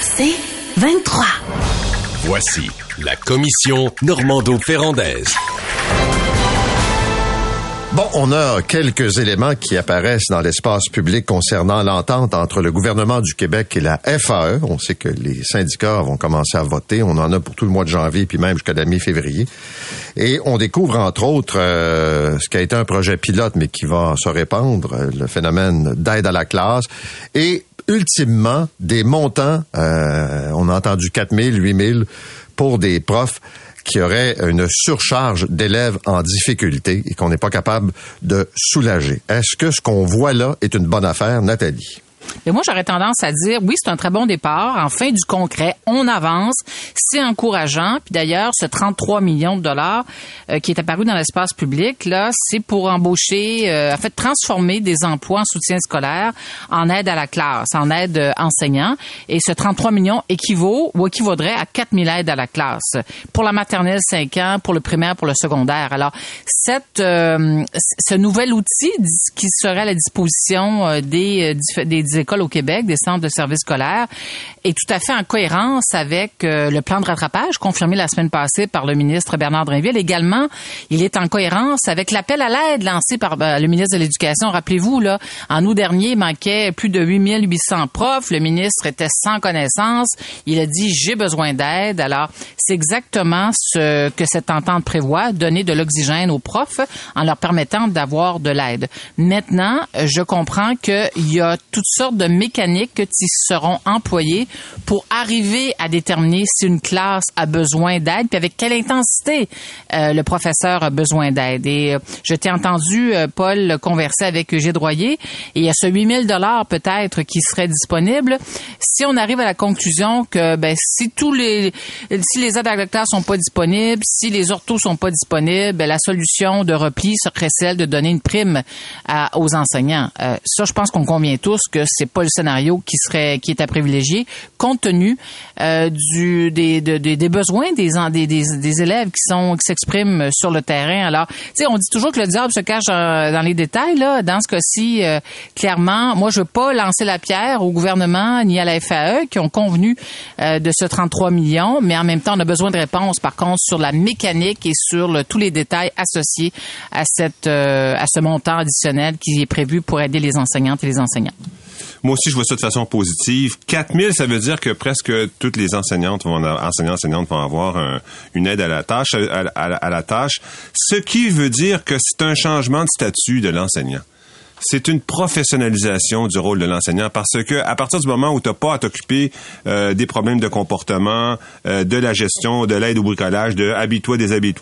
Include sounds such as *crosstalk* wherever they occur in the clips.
C'est 23. Voici la commission Normando-Ferrandaise. Bon, on a quelques éléments qui apparaissent dans l'espace public concernant l'entente entre le gouvernement du Québec et la FAE. On sait que les syndicats vont commencer à voter. On en a pour tout le mois de janvier, puis même jusqu'à la mi-février. Et on découvre, entre autres, euh, ce qui a été un projet pilote, mais qui va se répandre, le phénomène d'aide à la classe. Et ultimement, des montants, euh, on a entendu 4 000, 8 000 pour des profs qui auraient une surcharge d'élèves en difficulté et qu'on n'est pas capable de soulager. Est-ce que ce qu'on voit là est une bonne affaire, Nathalie? Et moi, j'aurais tendance à dire, oui, c'est un très bon départ. Enfin, du concret, on avance, c'est encourageant. Puis d'ailleurs, ce 33 millions de dollars euh, qui est apparu dans l'espace public, là, c'est pour embaucher, euh, en fait, transformer des emplois en soutien scolaire en aide à la classe, en aide euh, enseignant. Et ce 33 millions équivaut ou équivaudrait à 4 000 aides à la classe pour la maternelle 5 ans, pour le primaire, pour le secondaire. Alors, cette, euh, ce nouvel outil qui serait à la disposition des, des écoles au Québec, des centres de services scolaires, est tout à fait en cohérence avec euh, le plan de rattrapage confirmé la semaine passée par le ministre Bernard Drinville. Également, il est en cohérence avec l'appel à l'aide lancé par ben, le ministre de l'Éducation. Rappelez-vous, là, en août dernier, il manquait plus de 8800 profs. Le ministre était sans connaissance. Il a dit, j'ai besoin d'aide. Alors, c'est exactement ce que cette entente prévoit, donner de l'oxygène aux profs en leur permettant d'avoir de l'aide. Maintenant, je comprends qu'il y a toutes sortes de mécaniques qui seront employées pour arriver à déterminer si une classe a besoin d'aide, puis avec quelle intensité euh, le professeur a besoin d'aide. Et euh, je t'ai entendu, euh, Paul, converser avec Eugène Droyer, et il y a ce 8000 dollars peut-être qui serait disponible. Si on arrive à la conclusion que ben, si tous les si les aides à la sont pas disponibles, si les orthos sont pas disponibles, ben, la solution de repli serait celle de donner une prime aux enseignants. ça, je pense qu'on convient tous que c'est pas le scénario qui serait qui est à privilégier compte tenu euh, du des, des, des besoins des, des, des, élèves qui sont qui s'expriment sur le terrain. Alors, tu sais, on dit toujours que le diable se cache euh, dans les détails là. Dans ce cas-ci, euh, clairement, moi, je veux pas lancer la pierre au gouvernement ni à la FAE qui ont convenu de ce 33 millions, mais en même temps, on a besoin de réponses. Par contre, sur la mécanique et sur le, tous les détails associés à cette à ce montant additionnel qui est prévu pour aider les enseignantes et les enseignants. Moi aussi, je vois ça de façon positive. 4000, ça veut dire que presque toutes les enseignantes vont, avoir une aide à la tâche, à la tâche. Ce qui veut dire que c'est un changement de statut de l'enseignant c'est une professionnalisation du rôle de l'enseignant parce que à partir du moment où tu n'as pas à t'occuper euh, des problèmes de comportement, euh, de la gestion, de l'aide au bricolage, de habille-toi,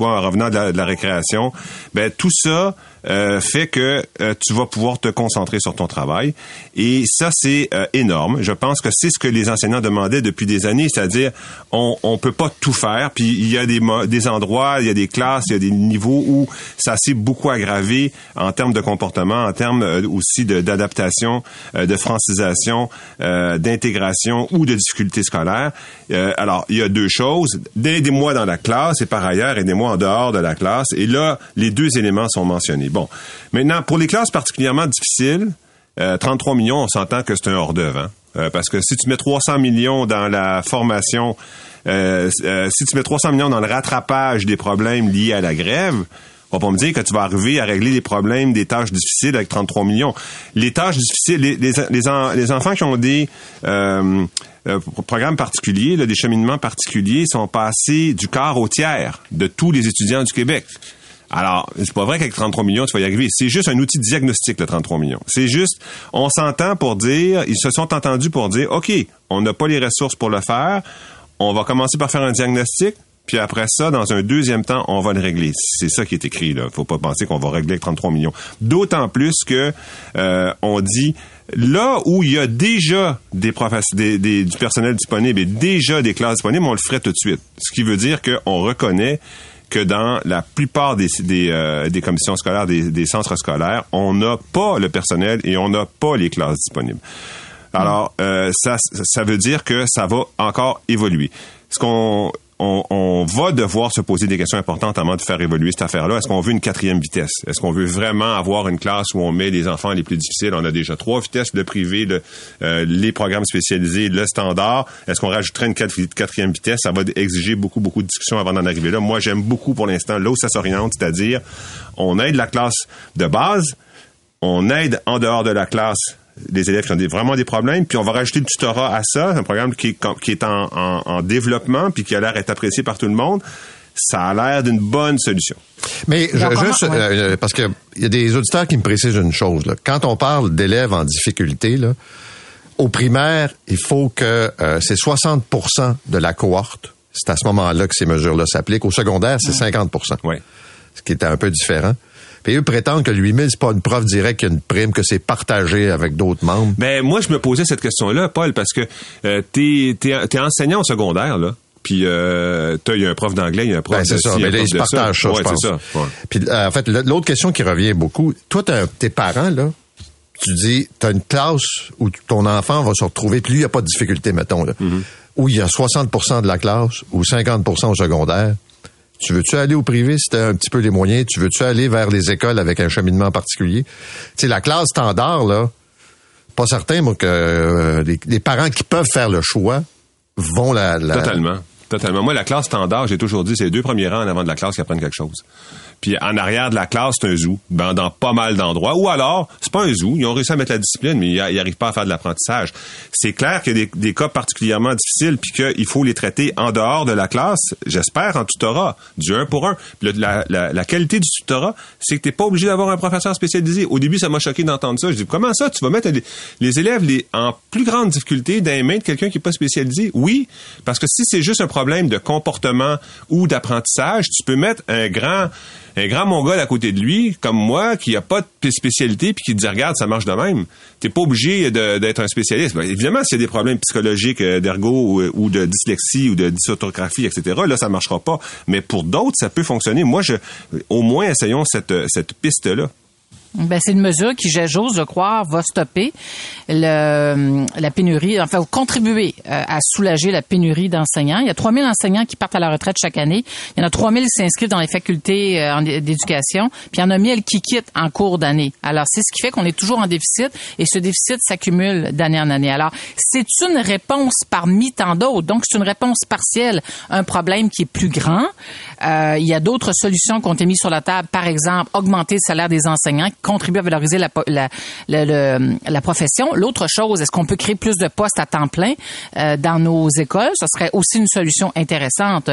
en revenant de la, récréation, ben tout ça euh, fait que tu vas pouvoir te concentrer sur ton travail. Et ça, c'est énorme. Je pense que c'est ce que les enseignants demandaient depuis des années, c'est-à-dire on on peut pas tout faire. Puis il y a des des endroits, il y a des classes, il y a des niveaux où ça s'est beaucoup aggravé en termes de comportement, en termes euh, aussi d'adaptation, euh, de, francisation, euh, d'intégration ou de difficultés scolaires. alors, il y a deux choses. Aidez-moi dans la classe et par ailleurs, aidez-moi en dehors de la classe. Et là, les deux éléments sont mentionnés. Bon. Maintenant, pour les classes particulièrement difficiles, 33 millions, on s'entend que c'est un hors-d'œuvre. Hein? parce que si tu mets 300 millions dans la formation, si tu mets 300 millions dans le rattrapage des problèmes liés à la grève, on va pas me dire que tu vas arriver à régler les problèmes des tâches difficiles avec 33 millions. Les tâches difficiles, les, les, les, enfants qui ont des euh, euh, programmes particuliers, des cheminements particuliers, sont passés du quart au tiers de tous les étudiants du Québec. Alors, c'est pas vrai qu'avec 33 millions, tu vas y arriver. C'est juste un outil de diagnostic, le 33 millions. C'est juste, on s'entend pour dire, ils se sont entendus pour dire, OK, on n'a pas les ressources pour le faire, on va commencer par faire un diagnostic, puis après ça, dans un deuxième temps, on va le régler. C'est ça qui est écrit là. Faut pas penser qu'on va régler avec 33 millions. D'autant plus que euh, on dit là où il y a déjà des, des- des- du personnel disponible et déjà des classes disponibles, on le ferait tout de suite. Ce qui veut dire qu'on reconnaît que dans la plupart des, des, euh, des commissions scolaires, des, des centres scolaires, on n'a pas le personnel et on n'a pas les classes disponibles. Alors, euh, ça, ça veut dire que ça va encore évoluer. Ce qu'on on, on va devoir se poser des questions importantes avant de faire évoluer cette affaire-là. Est-ce qu'on veut une quatrième vitesse? Est-ce qu'on veut vraiment avoir une classe où on met les enfants les plus difficiles? On a déjà trois vitesses, le privé, le, euh, les programmes spécialisés, le standard. Est-ce qu'on rajouterait une quatrième vitesse? Ça va exiger beaucoup, beaucoup de discussions avant d'en arriver là. Moi, j'aime beaucoup pour l'instant là où ça s'oriente, c'est-à-dire on aide la classe de base, on aide en dehors de la classe les élèves qui ont des- vraiment des problèmes, puis on va rajouter le tutorat à ça, un programme qui est, qui est en, en- en développement, puis qui a l'air d'être apprécié par tout le monde. Ça a l'air d'une bonne solution. Mais je- comment- juste, ouais. euh, parce que il y a des auditeurs qui me précisent une chose. Là. Quand on parle d'élèves en difficulté, là, au primaire, il faut que euh, c'est 60% de la cohorte. C'est à ce moment-là que ces mesures-là s'appliquent. Au secondaire, c'est 50% Ouais. ce qui est un peu différent. Puis eux prétendent que le 8000, c'est pas une prof directe qui a une prime, que c'est partagé avec d'autres membres. Ben moi, je me posais cette question-là, Paul, parce que euh, t'es es, enseignant au secondaire, là. Puis euh, t'as- il y a un prof d'anglais, il y a un prof Ben, de c'est ça. ci, un Mais là, ils se de partagent ça, Ouais, je pense. c'est ça. ouais. Puis, euh, en fait, l'autre question qui revient beaucoup, toi, tes parents, là, tu dis, t'as une classe où ton enfant va se retrouver, puis lui, il n'y a pas de difficulté, mettons, là, Mm-hmm. où il y a 60% de la classe ou 50% au secondaire. Tu veux-tu aller au privé si t'as un petit peu les moyens? Tu veux-tu aller vers les écoles avec un cheminement particulier? Tu sais, la classe standard, là, pas certain, moi, que euh, les, les parents qui peuvent faire le choix vont la... la Totalement. Totalement. Moi, la classe standard, j'ai toujours dit, c'est les deux premiers rangs en avant de la classe qui apprennent quelque chose. Puis en arrière de la classe, c'est un zoo, ben, dans pas mal d'endroits. Ou alors, c'est pas un zoo, ils ont réussi à mettre la discipline, mais ils ils arrivent pas à faire de l'apprentissage. C'est clair qu'il y a des, des cas particulièrement difficiles, puis qu'il faut les traiter en dehors de la classe, j'espère, en tutorat, du un pour un. La, la- la qualité du tutorat, c'est que t'es pas obligé d'avoir un professeur spécialisé. Au début, ça m'a choqué d'entendre ça. Je dis, comment ça, tu vas mettre les, élèves les, en plus grande difficulté dans les de quelqu'un qui est pas spécialisé? Oui, parce que si c'est juste un problème de comportement ou d'apprentissage, tu peux mettre un grand un grand mongol à côté de lui, comme moi, qui a pas de spécialité, puis qui dit, regarde, ça marche de même. T'es pas obligé d'être un spécialiste. Ben, évidemment, s'il y a des problèmes psychologiques euh, d'ergo ou, ou de dyslexie ou de dysorthographie, etc., là, ça marchera pas. Mais pour d'autres, ça peut fonctionner. Moi, je, au moins, essayons cette, cette piste-là. Ben, c'est une mesure qui, j'ose le croire, va stopper le, la pénurie, enfin, contribuer euh, à soulager la pénurie d'enseignants. Il y a 3000 enseignants qui partent à la retraite chaque année. Il y en a 3000 qui s'inscrivent dans les facultés euh, d'éducation. Puis il y en a 1000 qui quittent en cours d'année. Alors, c'est ce qui fait qu'on est toujours en déficit et ce déficit s'accumule d'année en année. Alors, c'est une réponse parmi tant d'autres. Donc, c'est une réponse partielle à un problème qui est plus grand. Euh, il y a d'autres solutions qui ont été mises sur la table. Par exemple, augmenter le salaire des enseignants, contribuer à valoriser la, la, le- la profession. L'autre chose, est-ce qu'on peut créer plus de postes à temps plein euh, dans nos écoles? Ce serait aussi une solution intéressante.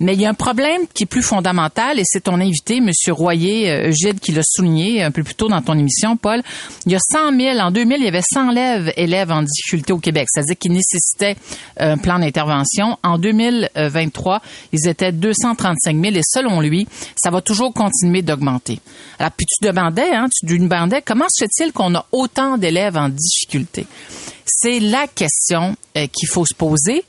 Mais il y a un problème qui est plus fondamental et c'est ton invité, M. Royer, euh, Gide, qui l'a souligné un peu plus tôt dans ton émission, Paul. Il y a 100 000, en 2000, il y avait 100 élèves, élèves en difficulté au Québec. C'est-à-dire qu'ils nécessitaient un plan d'intervention. En 2023, ils étaient 235 000 et selon lui, ça va toujours continuer d'augmenter. Alors, puis tu demandais, hein, tu demandais comment se fait-il qu'on a autant d'élèves en difficulté? C'est la question euh, qu'il faut se poser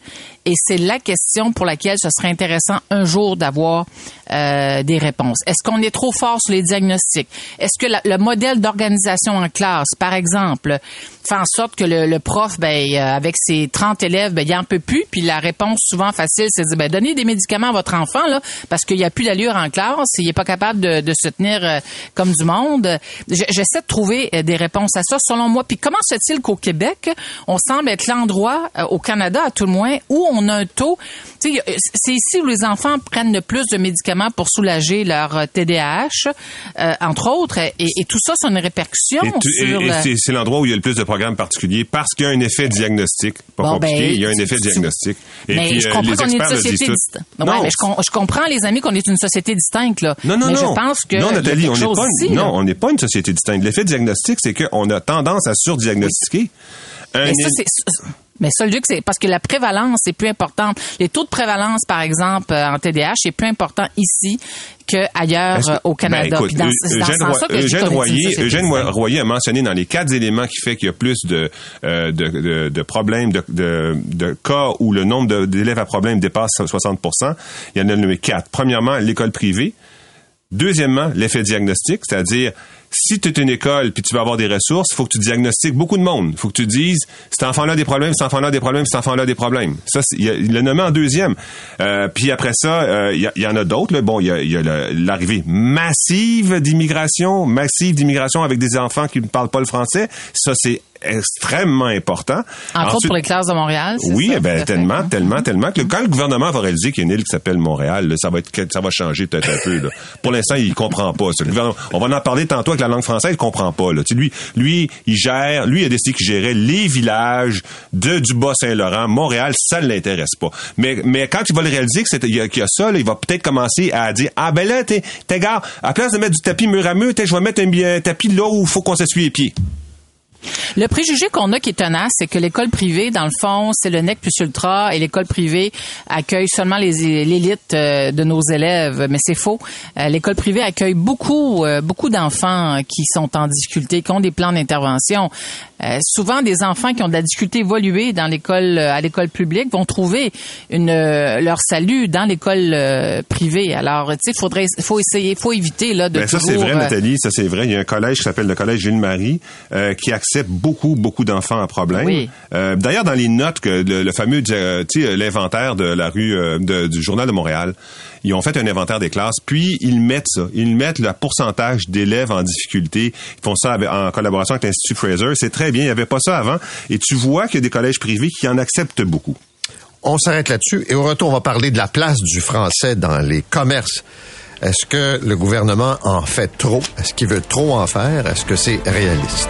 et c'est la question pour laquelle ce serait intéressant un jour d'avoir euh, des réponses. Est-ce qu'on est trop fort sur les diagnostics? Est-ce que le modèle d'organisation en classe, par exemple, fait en sorte que le, prof, ben, euh, avec ses 30 élèves, ben, il en peut plus, puis la réponse souvent facile, c'est de dire, ben, donnez des médicaments à votre enfant, là, parce qu'il n'y a plus d'allure en classe, il n'est pas capable de, de se tenir comme du monde. Je- J'essaie de trouver des réponses à ça, selon moi. Puis comment se fait-il qu'au Québec, on semble être l'endroit, euh, au Canada à tout le moins, où on a un taux, a- c'est ici où les enfants prennent le plus de médicaments pour soulager leur euh, TDAH, euh, entre autres, et, et tout ça, c'est une répercussion Et, c'est- l'endroit où il y a le plus de programmes particuliers parce qu'il y a un effet diagnostic. Pas Bon, compliqué, ben, il y a un effet diagnostic. Et mais puis, je euh, comprends qu'on est une société distincte. Ouais, mais je, com- je comprends, les amis, qu'on est une société distincte, là. Non, non, mais non. je pense que. non, Nathalie, on n'est pas, ici, non, on n'est pas une société distincte. L'effet diagnostic, c'est qu'on a tendance à surdiagnostiquer. Mais ça, c'est- mais ça, Luc, c'est parce que la prévalence est plus importante. Les taux de prévalence, par exemple, euh, en TDAH, est plus important ici qu'ailleurs que- euh, au Canada. Ben, écoute, Puis dans, Eu- c'est dans ce Eugène, Roy- Royer, Eugène. Royer a mentionné dans les quatre éléments qui fait qu'il y a plus de, euh, de, de, de problèmes, de, de, cas où le nombre d'élèves à problème dépasse 60% Il y en a nommé quatre. Premièrement, l'école privée. Deuxièmement, l'effet diagnostic, c'est-à-dire si tu es une école puis tu vas avoir des ressources, il faut que tu diagnostiques beaucoup de monde. Il faut que tu dises cet enfant-là a des problèmes, cet enfant-là a des problèmes, cet enfant-là a des problèmes. Ça, il, l'a nommé en deuxième. Euh, puis après ça, euh, il y, en a d'autres. Bon, il y a, y a l'arrivée massive d'immigration, massive d'immigration avec des enfants qui ne parlent pas le français. Ça, c'est extrêmement important. Entre autres pour les classes de Montréal. oui, ça, ben à fait. tellement, tellement, tellement que quand le gouvernement va réaliser qu'il y a une île qui s'appelle Montréal, là, ça va être, ça va changer peut-être un peu. Là. Pour l'instant, il comprend pas. ça. Le gouvernement- on va en parler tantôt avec la langue française, il comprend pas. Là. Tu sais, lui, lui, il gère, lui, il a décidé qu'il gérait les villages de du Bas-Saint-Laurent, Montréal, ça ne l'intéresse pas. Mais, mais quand il va le réaliser qu'il y, a- qu'il y a ça, là, il va peut-être commencer à dire, ah ben là, t'es, t'es gars, à place de mettre du tapis mur à mur, t'es, je vais mettre un, un tapis là où il faut qu'on s'essuie les pieds. Le préjugé qu'on a qui est tenace, c'est que l'école privée, dans le fond, c'est le nec plus ultra et l'école privée accueille seulement les l'élite euh, de nos élèves, mais c'est faux. Euh, L'école privée accueille beaucoup euh, beaucoup d'enfants qui sont en difficulté, qui ont des plans d'intervention. Euh, souvent, des enfants qui ont de la difficulté évoluée dans l'école à l'école publique vont trouver une leur salut dans l'école privée. Alors, tu sais, faudrait faut essayer, faut éviter là de Ben, ça, c'est vrai, Nathalie, ça, c'est vrai. Il y a un collège qui s'appelle le collège Gilles-Marie euh, qui accepte beaucoup, beaucoup d'enfants à problème. Oui. Euh, D'ailleurs, dans les notes, que le, le fameux, euh, tu sais, l'inventaire de la rue euh, de- du Journal de Montréal, ils ont fait un inventaire des classes, puis ils mettent ça. Ils mettent le pourcentage d'élèves en difficulté. Ils font ça avec- en collaboration avec l'Institut Fraser. C'est très bien. Il n'y avait pas ça avant. Et tu vois qu'il y a des collèges privés qui en acceptent beaucoup. On s'arrête là-dessus et au retour, on va parler de la place du français dans les commerces. Est-ce que le gouvernement en fait trop? Est-ce qu'il veut trop en faire? Est-ce que c'est réaliste?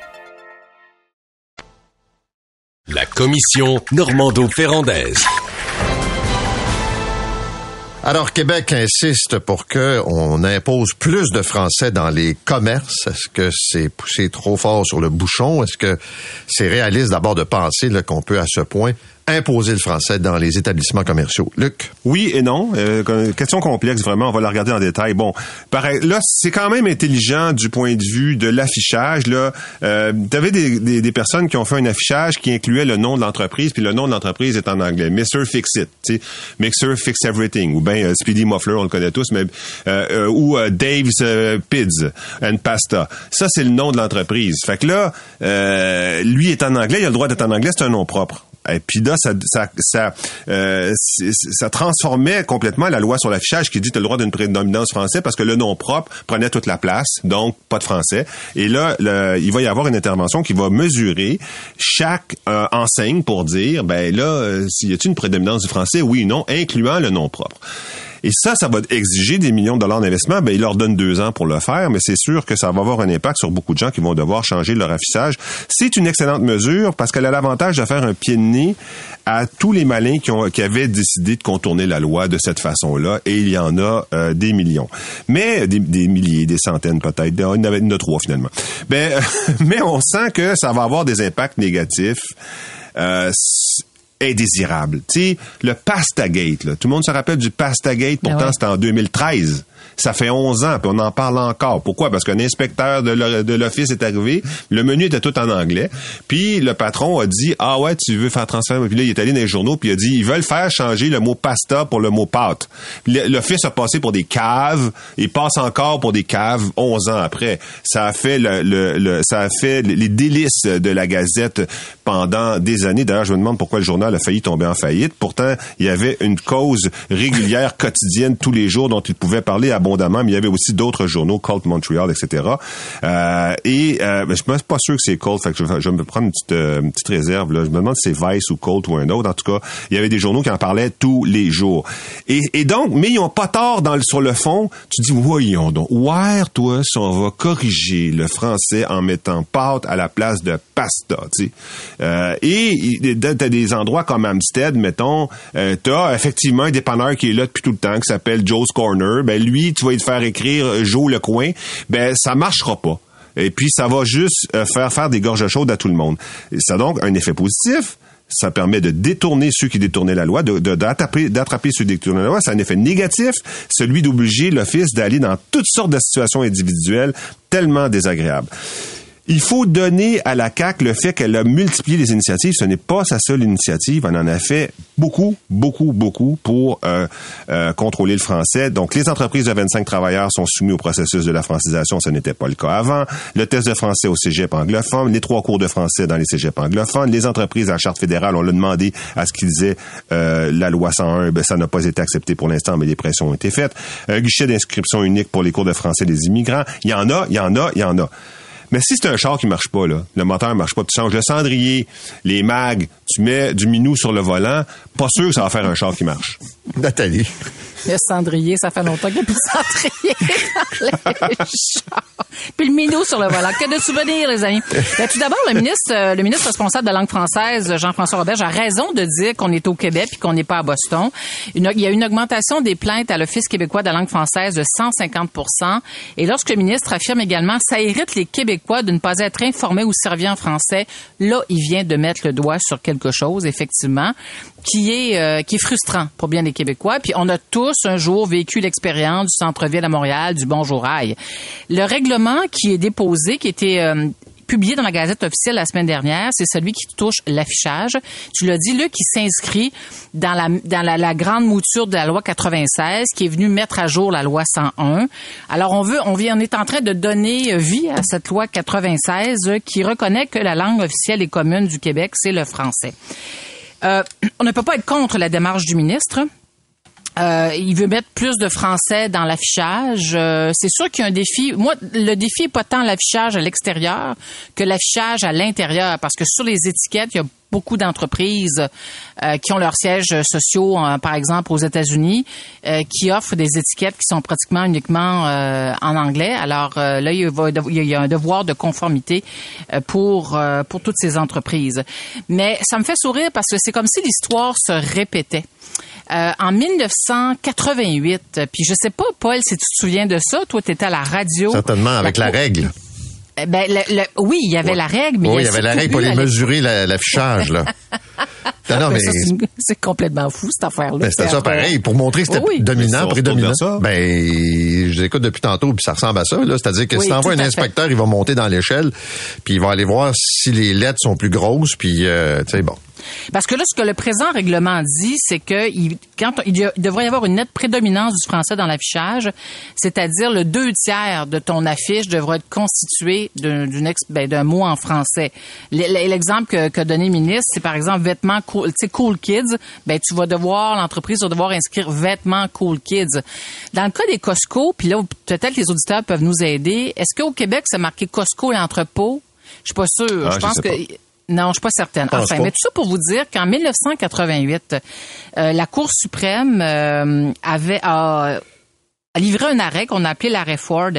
La commission Normando-Ferrandaise. Alors, Québec insiste pour que on impose plus de français dans les commerces. Est-ce que c'est poussé trop fort sur le bouchon? Est-ce que c'est réaliste d'abord de penser qu'on peut à ce point imposer le français dans les établissements commerciaux? Luc? Oui et non. Euh, question complexe, vraiment. On va la regarder en détail. Bon, pareil, là, c'est quand même intelligent du point de vue de l'affichage. Là, euh, t'avais des, des, des personnes qui ont fait un affichage qui incluait le nom de l'entreprise, puis le nom de l'entreprise est en anglais. Mr. Fix It, tu Mixer Fix Everything, ou bien euh, Speedy Muffler, on le connaît tous, mais euh, euh, ou euh, Dave's Pids and Pasta. Ça, c'est le nom de l'entreprise. Fait que là, lui est en anglais, il a le droit d'être en anglais, c'est un nom propre. Et puis là, ça, ça, euh, ça transformait complètement la loi sur l'affichage qui dit tu as le droit d'une prédominance français parce que le nom propre prenait toute la place, donc pas de français. Et là, il va y avoir une intervention qui va mesurer chaque euh, enseigne pour dire, ben là, euh, s'il y a une prédominance du français, oui ou non, incluant le nom propre. Et ça, ça va exiger des millions de dollars d'investissement. Ben, il leur donne deux ans pour le faire, mais c'est sûr que ça va avoir un impact sur beaucoup de gens qui vont devoir changer leur affichage. C'est une excellente mesure parce qu'elle a l'avantage de faire un pied de nez à tous les malins qui, ont, qui avaient décidé de contourner la loi de cette façon-là, et il y en a euh, des millions. Mais des, milliers, des centaines peut-être. Il y en avait en a trois finalement. Ben, *laughs* mais on sent que ça va avoir des impacts négatifs. Euh, indésirable. Tu sais, le Pastagate, là, tout le monde se rappelle du Pastagate, pourtant Ben ouais. c'était en 2013. Ça fait 11 ans, puis on en parle encore. Pourquoi? Parce qu'un inspecteur de l'o- de l'office est arrivé, le menu était tout en anglais, puis le patron a dit, ah ouais, tu veux faire transfert, puis là, il est allé dans les journaux, puis il a dit, ils veulent faire changer le mot pasta pour le mot pâte. L'office a passé pour des caves, et passe encore pour des caves 11 ans après. Ça a fait ça a fait les délices de la Gazette pendant des années. D'ailleurs, je me demande pourquoi le journal a failli tomber en faillite. Pourtant, il y avait une cause régulière, quotidienne, tous les jours, dont il pouvait parler à bon mais il y avait aussi d'autres journaux, Colt Montreal, etc. Euh, et euh, ben, je suis pas sûr que c'est Colt, je, je me petite, euh, une petite réserve. Je me demande si c'est Vice ou Colt ou un autre. En tout cas, il y avait des journaux qui en parlaient tous les jours. Et, donc, mais ils ont pas tort sur le fond. Tu dis, voyons donc, ouais, toi, si on va corriger le français en mettant pâte à la place de pasta, tu sais. Euh, et t'as des endroits comme Amstead, mettons, euh, t'as effectivement un dépanneur qui est là depuis tout le temps, qui s'appelle Joe's Corner. Ben lui, tu vas lui faire écrire euh, Joe le coin. Ben ça marchera pas. Et puis ça va juste euh, faire faire des gorges chaudes à tout le monde. Et ça a donc un effet positif. Ça permet de détourner ceux qui détournaient la loi, de- de- d'attraper d'attraper ceux qui détournaient la loi. A un effet négatif, celui d'obliger l'Office d'aller dans toutes sortes de situations individuelles tellement désagréables. Il faut donner à la CAC le fait qu'elle a multiplié les initiatives. Ce n'est pas sa seule initiative. Elle en a fait beaucoup, beaucoup, beaucoup pour euh, euh, contrôler le français. Donc, les entreprises de 25 travailleurs sont soumises au processus de la francisation. Ce n'était pas le cas avant. Le test de français au cégep anglophone, les trois cours de français dans les cégeps anglophones. Les entreprises à charte fédérale, on l'a demandé à ce qu'ils aient euh, la loi 101. Ben, ça n'a pas été accepté pour l'instant, mais les pressions ont été faites. Un guichet d'inscription unique pour les cours de français des immigrants. Il y en a, il y en a, il y en a. Mais si c'est un char qui marche pas, là, le moteur marche pas, tu changes le cendrier, les mags, tu mets du minou sur le volant, pas sûr que ça va faire un char qui marche. Nathalie. Le cendrier, ça fait longtemps qu'il n'y a plus de cendrier *laughs* dans les chars. Puis le minot sur le volant. Que de souvenirs, les amis. Ben, tout d'abord, le ministre, euh, le ministre responsable de la langue française, Jean-François Roberge, a raison de dire qu'on est au Québec puis qu'on n'est pas à Boston. Une- il y a une augmentation des plaintes à l'Office québécois de la langue française de 150% Et lorsque le ministre affirme également ça irrite les Québécois de ne pas être informés ou servis en français, là, il vient de mettre le doigt sur quelque chose, effectivement, qui est euh, qui est frustrant pour bien les Québécois. Puis on a tous un jour vécu l'expérience du centre-ville à Montréal, du Bonjour Aïe. Le règlement qui est déposé, qui était euh, publié dans la Gazette officielle la semaine dernière, c'est celui qui touche l'affichage. Tu l'as dit, Luc, qui s'inscrit dans la dans la, la grande mouture de la loi 96, qui est venue mettre à jour la loi 101. Alors on veut, on vient, on est en train de donner vie à cette loi 96 euh, qui reconnaît que la langue officielle et commune du Québec, c'est le français. Euh, on ne peut pas être contre la démarche du ministre. Euh, il veut mettre plus de français dans l'affichage. Euh, c'est sûr qu'il y a un défi. Moi, le défi est pas tant l'affichage à l'extérieur que l'affichage à l'intérieur, parce que sur les étiquettes, il y a beaucoup d'entreprises euh, qui ont leurs sièges sociaux, euh, par exemple aux États-Unis, qui offrent des étiquettes qui sont pratiquement uniquement en anglais. Alors là, il, y a un devoir de conformité pour pour toutes ces entreprises. Mais ça me fait sourire parce que c'est comme si l'histoire se répétait. Euh, en 1988, puis je sais pas, Paul, si tu te souviens de ça, toi, tu étais à la radio. Certainement, avec la règle. Eh Ben, le- le- oui, il y avait la règle, mais oui, il y avait la règle pour les mesurer la- l'affichage, là. *laughs* non, non, Mais c'est complètement fou, cette affaire-là. Ben, c'était ça pareil, pour montrer que c'était Oui, oui. dominant, prédominant. ça. Ben, je l'écoute depuis tantôt, puis ça ressemble à ça. C'est-à-dire que Oui, si t'envoies un fait. inspecteur, il va monter dans l'échelle, puis il va aller voir si les lettres sont plus grosses, puis, euh, tu sais, bon. Parce que là, ce que le présent règlement dit, c'est que il, quand on- il, y a- il devrait y avoir une nette prédominance du français dans l'affichage, c'est-à-dire le deux tiers de ton affiche devrait être constitué d'un ben, d'un mot en français. L'exemple que, que donné le ministre, c'est par exemple vêtements cool, tu sais, cool kids. Ben tu vas devoir l'entreprise va devoir inscrire vêtements cool kids. Dans le cas des Costco, puis là peut-être les auditeurs peuvent nous aider. Est-ce qu'au Québec c'est marqué Costco l'entrepôt? Je suis pas sûre. Ah, je pense que. Non, je suis pas certaine. Enfin, pas. mais tout ça pour vous dire qu'en 1988, euh, la Cour suprême euh, avait a, a livré un arrêt qu'on a appelé l'arrêt Ford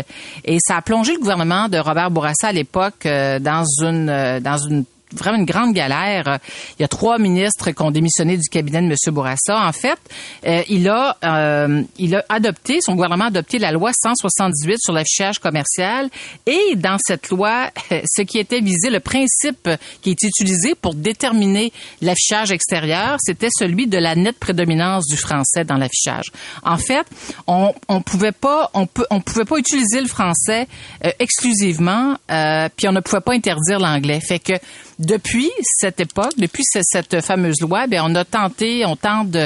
et ça a plongé le gouvernement de Robert Bourassa à l'époque euh, dans une euh, dans une vraiment une grande galère. Il y a trois ministres qui ont démissionné du cabinet de M. Bourassa. En fait, euh, il a euh, il a adopté, son gouvernement a adopté la loi 178 sur l'affichage commercial et dans cette loi, ce qui était visé, le principe qui est utilisé pour déterminer l'affichage extérieur, c'était celui de la nette prédominance du français dans l'affichage. En fait, on on pouvait pas on peut on pouvait pas utiliser le français euh, exclusivement, euh, puis on ne pouvait pas interdire l'anglais. Fait que depuis cette époque, depuis ce- cette fameuse loi, ben on a tenté, on tente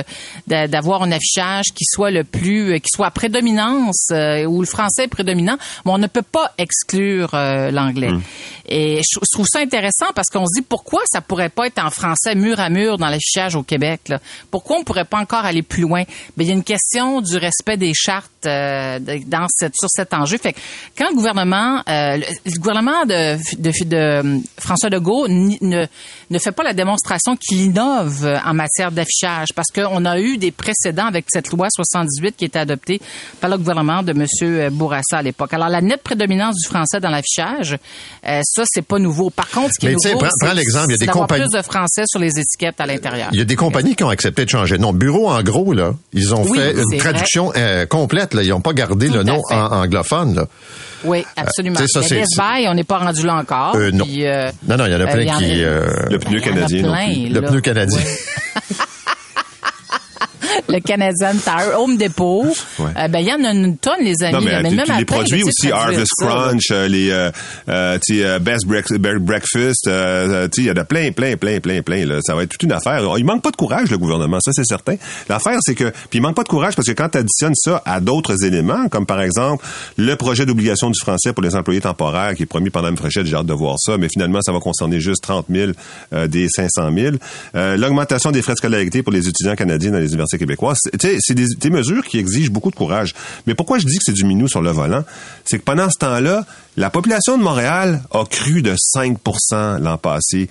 d'avoir un affichage qui soit le plus, euh, qui soit à prédominance euh, où le français est prédominant, mais on ne peut pas exclure euh, l'anglais. Et je, trouve ça intéressant parce qu'on se dit pourquoi ça pourrait pas être en français mur à mur dans l'affichage au Québec. Là? Pourquoi on pourrait pas encore aller plus loin? Ben il y a une question du respect des chartes euh, dans cette sur cet enjeu. Fait que quand le gouvernement, euh, le, le gouvernement de, de, de, François Legault ne, ne fait pas la démonstration qu'il innove en matière d'affichage parce qu'on a eu des précédents avec cette loi 78 qui était adoptée par le gouvernement de M. Bourassa à l'époque. Alors la nette prédominance du français dans l'affichage, euh, ça c'est pas nouveau. Par contre, ce qui est Mais nouveau, prends- c'est- prends l'exemple, il y a des compagnies- plus de français sur les étiquettes à l'intérieur. Il y a des compagnies qui ont accepté de changer nom. Bureau, en gros, là, ils ont Oui, fait une traduction euh, complète. Là. Ils n'ont pas gardé Tout le nom en- anglophone. Là. Oui, absolument. tu sais, ça, Mais c'est- Best Buy, on n'est pas rendu là encore. Euh, non. Puis, euh, Non, non, il y en a euh, plein en qui... euh, Le pneu canadien le pneu canadien. *laughs* le Canadian Tire, Home Depot. Ouais. Euh, ben, il y en a une tonne, les amis. Non, mais là. puis- même puis après, les produits aussi, Harvest. Crunch, euh, les euh, euh, tu sais, Best Break- Bre- Breakfast, euh, tu sais, il y en a plein, plein, plein, plein, plein. Là. Ça va être toute une affaire. Il manque pas de courage, le gouvernement, ça c'est certain. L'affaire, c'est que, puis il manque pas de courage parce que quand tu additionnes ça à d'autres éléments, comme par exemple le projet d'obligation du français pour les employés temporaires qui est promis pendant une Fréchette, j'ai hâte de voir ça, mais finalement, ça va concerner juste 30 000 euh, des 500 000. Euh, L'augmentation des frais de scolarité pour les étudiants canadiens dans les universités québécoises, C'est- des, des mesures qui exigent beaucoup de courage. Mais pourquoi je dis que c'est du minou sur le volant? C'est que pendant ce temps-là, la population de Montréal a cru de 5% l'an passé.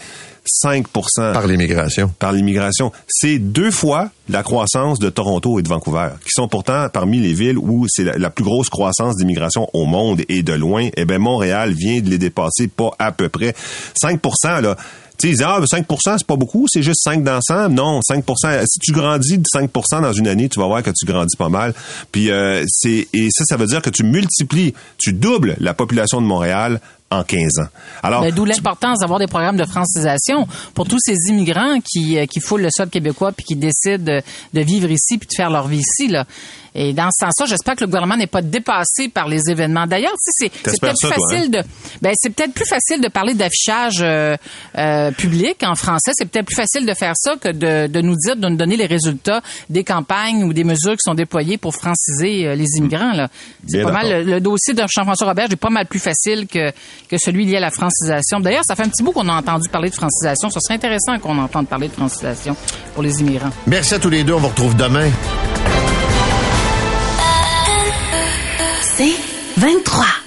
5% par l'immigration. par l'immigration. C'est deux fois la croissance de Toronto et de Vancouver, qui sont pourtant parmi les villes où c'est la, la plus grosse croissance d'immigration au monde et de loin. Eh ben Montréal vient de les dépasser pas à peu près 5 là. Tu sais, ils disent, ah, ben 5% c'est pas beaucoup, c'est juste 5 dans 100. Non, 5% Si tu grandis de 5% dans une année, tu vas voir que tu grandis pas mal. Puis, euh, c'est, et ça, ça veut dire que tu multiplies, tu doubles la population de Montréal en 15 ans. Alors, Ben, D'où l'importance d'avoir des programmes de francisation pour tous ces immigrants qui, euh, qui foulent le sol québécois puis qui décident de, de vivre ici puis de faire leur vie ici. Là. Et dans ce sens-là, j'espère que le gouvernement n'est pas dépassé par les événements. D'ailleurs, tu sais, c'est- peut-être plus toi, hein? facile de, ben c'est peut-être plus facile de parler d'affichage euh, euh, public en français. C'est peut-être plus facile de faire ça que de, de nous dire, de nous donner les résultats des campagnes ou des mesures qui sont déployées pour franciser euh, les immigrants. Là, c'est pas mal le, le dossier de Jean-François Robert est pas mal plus facile que que celui lié à la francisation. D'ailleurs, ça fait un petit bout qu'on a entendu parler de francisation. Ce serait intéressant qu'on entende parler de francisation pour les immigrants. Merci à tous les deux. On vous retrouve demain. C'est 23.